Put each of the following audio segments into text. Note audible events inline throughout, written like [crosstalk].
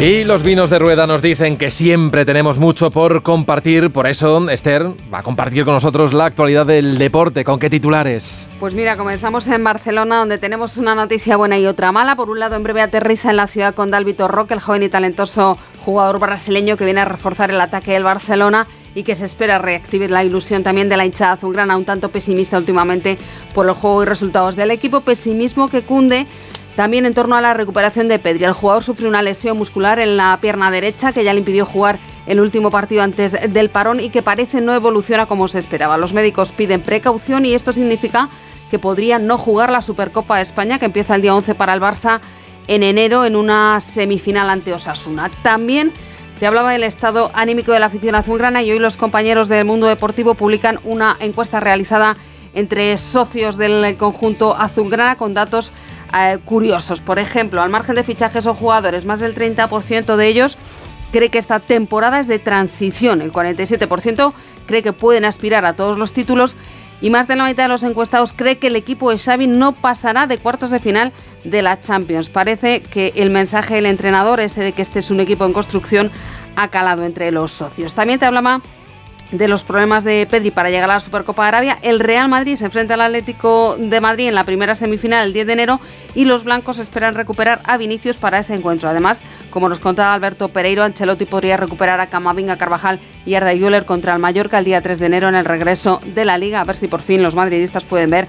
Y los vinos de rueda nos dicen que siempre tenemos mucho por compartir, por eso Esther va a compartir con nosotros la actualidad del deporte. ¿Con qué titulares? Pues mira, comenzamos en Barcelona, donde tenemos una noticia buena y otra mala. Por un lado, en breve aterriza en la ciudad con Dalvito Roque, el joven y talentoso jugador brasileño que viene a reforzar el ataque del Barcelona y que se espera reactive la ilusión también de la hinchada azulgrana, un tanto pesimista últimamente por el juego y resultados del equipo, pesimismo que cunde también en torno a la recuperación de Pedri. El jugador sufrió una lesión muscular en la pierna derecha que ya le impidió jugar el último partido antes del parón y que parece no evoluciona como se esperaba. Los médicos piden precaución y esto significa que podría no jugar la Supercopa de España que empieza el día 11 para el Barça en enero en una semifinal ante Osasuna. También te hablaba del estado anímico de la afición azulgrana y hoy los compañeros del mundo deportivo publican una encuesta realizada entre socios del conjunto azulgrana con datos eh, curiosos. Por ejemplo, al margen de fichajes o jugadores, más del 30% de ellos cree que esta temporada es de transición. El 47% cree que pueden aspirar a todos los títulos y más de la mitad de los encuestados cree que el equipo de Xavi no pasará de cuartos de final de la Champions. Parece que el mensaje del entrenador, ese de que este es un equipo en construcción, ha calado entre los socios. También te hablaba de los problemas de Pedri para llegar a la Supercopa de Arabia. El Real Madrid se enfrenta al Atlético de Madrid en la primera semifinal el 10 de enero y los blancos esperan recuperar a Vinicius para ese encuentro. Además, como nos contaba Alberto Pereiro, Ancelotti podría recuperar a Camavinga, Carvajal y Arda Güler contra el Mallorca el día 3 de enero en el regreso de la Liga. A ver si por fin los madridistas pueden ver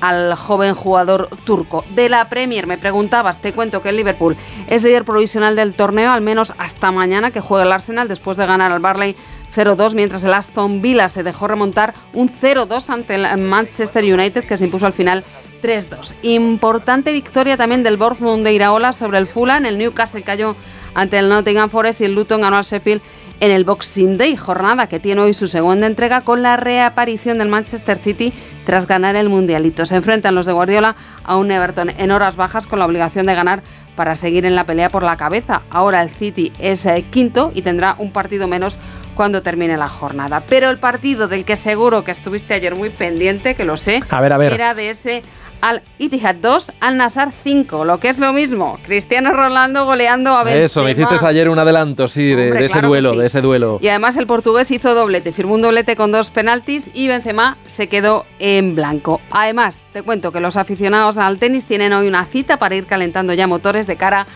al joven jugador turco. De la Premier, me preguntabas, te cuento que el Liverpool es líder provisional del torneo, al menos hasta mañana que juega el Arsenal después de ganar al Barley 0-2, mientras el Aston Villa se dejó remontar un 0-2 ante el Manchester United, que se impuso al final 3-2. Importante victoria también del Bournemouth de Iraola sobre el Fulham. El Newcastle cayó ante el Nottingham Forest y el Luton ganó al Sheffield en el Boxing Day, jornada que tiene hoy su segunda entrega con la reaparición del Manchester City tras ganar el Mundialito. Se enfrentan los de Guardiola a un Everton en horas bajas con la obligación de ganar para seguir en la pelea por la cabeza. Ahora el City es eh, quinto y tendrá un partido menos cuando termine la jornada. Pero el partido del que seguro que estuviste ayer muy pendiente, que lo sé, era de ese al Itihad 2, al Nasar 5, lo que es lo mismo. Cristiano Rolando goleando a Benzema. Eso, me hiciste ayer un adelanto, sí, de, ese duelo, de ese duelo. Y además el portugués hizo doblete, firmó un doblete con dos penaltis y Benzema se quedó en blanco. Además, te cuento que los aficionados al tenis tienen hoy una cita para ir calentando ya motores de cara a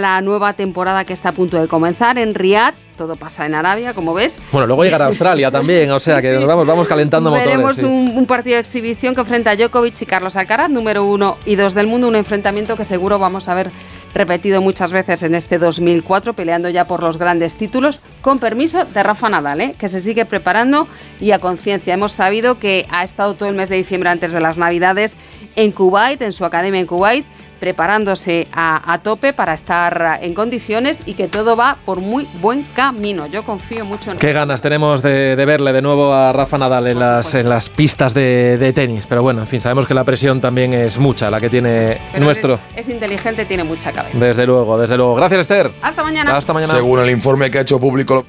la nueva temporada que está a punto de comenzar en Riyadh. Todo pasa en Arabia, como ves. Bueno, luego llegará a Australia también, o sea [laughs] que nos vamos, vamos calentando motores. Tenemos un, partido de exhibición que enfrenta a Djokovic y Carlos Alcaraz, número uno y dos del mundo, un enfrentamiento que seguro vamos a ver repetido muchas veces en este 2004, peleando ya por los grandes títulos, con permiso de Rafa Nadal, ¿eh? que se sigue preparando y a conciencia. Hemos sabido que ha estado todo el mes de diciembre antes de las Navidades en Kuwait, en su academia en Kuwait, preparándose a, tope para estar en condiciones y que todo va por muy buen camino. Yo confío mucho en Qué ganas tenemos de, verle de nuevo a Rafa Nadal en, las, en las, pistas de, tenis. Pero bueno, en fin, sabemos que la presión también es mucha, la que tiene nuestro. Es, inteligente, tiene mucha cabeza. Desde luego, desde luego. Gracias, Esther. Hasta mañana. Hasta mañana. Según el informe que ha hecho público.